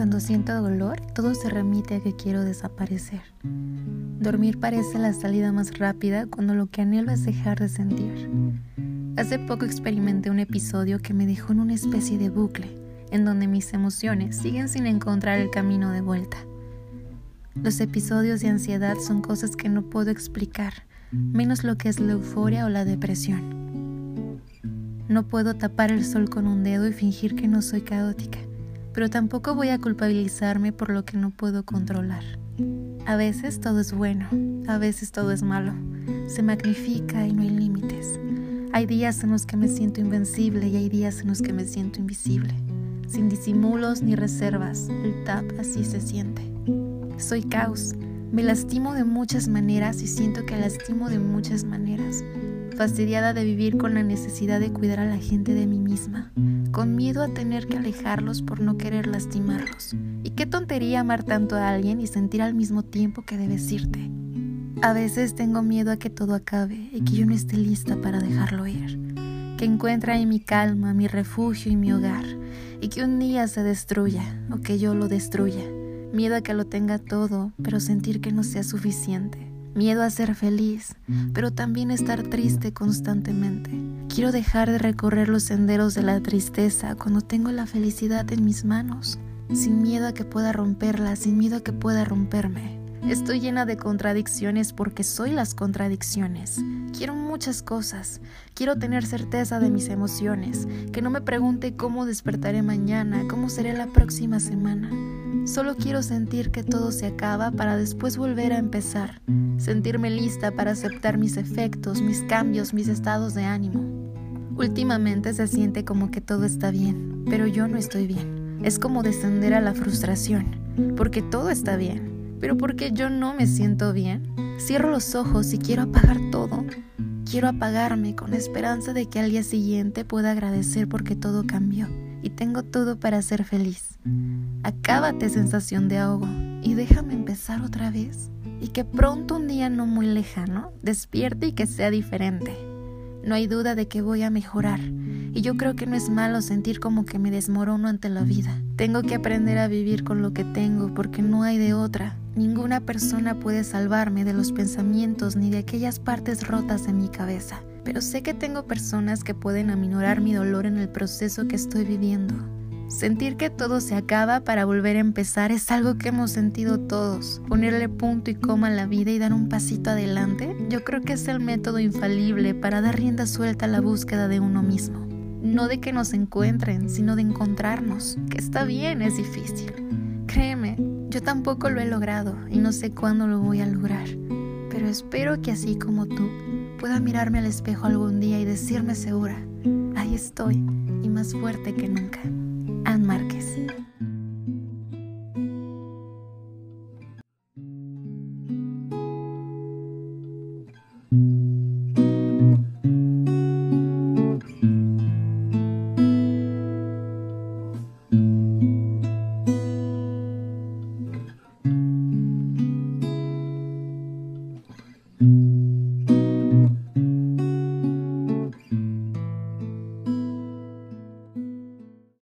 cuando siento dolor, todo se remite a que quiero desaparecer. Dormir parece la salida más rápida cuando lo que anhelo es dejar de sentir. Hace poco experimenté un episodio que me dejó en una especie de bucle, en donde mis emociones siguen sin encontrar el camino de vuelta. Los episodios de ansiedad son cosas que no puedo explicar, menos lo que es la euforia o la depresión. No puedo tapar el sol con un dedo y fingir que no soy caótica pero tampoco voy a culpabilizarme por lo que no puedo controlar. A veces todo es bueno, a veces todo es malo, se magnifica y no hay límites. Hay días en los que me siento invencible y hay días en los que me siento invisible. Sin disimulos ni reservas, el tap así se siente. Soy caos, me lastimo de muchas maneras y siento que lastimo de muchas maneras. Fastidiada de vivir con la necesidad de cuidar a la gente de mí misma con miedo a tener que alejarlos por no querer lastimarlos. Y qué tontería amar tanto a alguien y sentir al mismo tiempo que debes irte. A veces tengo miedo a que todo acabe y que yo no esté lista para dejarlo ir. Que encuentre ahí mi calma, mi refugio y mi hogar. Y que un día se destruya o que yo lo destruya. Miedo a que lo tenga todo, pero sentir que no sea suficiente miedo a ser feliz, pero también estar triste constantemente. Quiero dejar de recorrer los senderos de la tristeza cuando tengo la felicidad en mis manos, sin miedo a que pueda romperla, sin miedo a que pueda romperme. Estoy llena de contradicciones porque soy las contradicciones. Quiero muchas cosas. Quiero tener certeza de mis emociones, que no me pregunte cómo despertaré mañana, cómo seré la próxima semana. Solo quiero sentir que todo se acaba para después volver a empezar, sentirme lista para aceptar mis efectos, mis cambios, mis estados de ánimo. Últimamente se siente como que todo está bien, pero yo no estoy bien. Es como descender a la frustración, porque todo está bien, pero porque yo no me siento bien. Cierro los ojos y quiero apagar todo. Quiero apagarme con la esperanza de que al día siguiente pueda agradecer porque todo cambió y tengo todo para ser feliz. Acábate sensación de ahogo y déjame empezar otra vez. Y que pronto un día no muy lejano despierte y que sea diferente. No hay duda de que voy a mejorar. Y yo creo que no es malo sentir como que me desmorono ante la vida. Tengo que aprender a vivir con lo que tengo porque no hay de otra. Ninguna persona puede salvarme de los pensamientos ni de aquellas partes rotas en mi cabeza pero sé que tengo personas que pueden aminorar mi dolor en el proceso que estoy viviendo. Sentir que todo se acaba para volver a empezar es algo que hemos sentido todos. Ponerle punto y coma a la vida y dar un pasito adelante, yo creo que es el método infalible para dar rienda suelta a la búsqueda de uno mismo. No de que nos encuentren, sino de encontrarnos, que está bien, es difícil. Créeme, yo tampoco lo he logrado y no sé cuándo lo voy a lograr, pero espero que así como tú, pueda mirarme al espejo algún día y decirme segura, ahí estoy y más fuerte que nunca. Anne Márquez.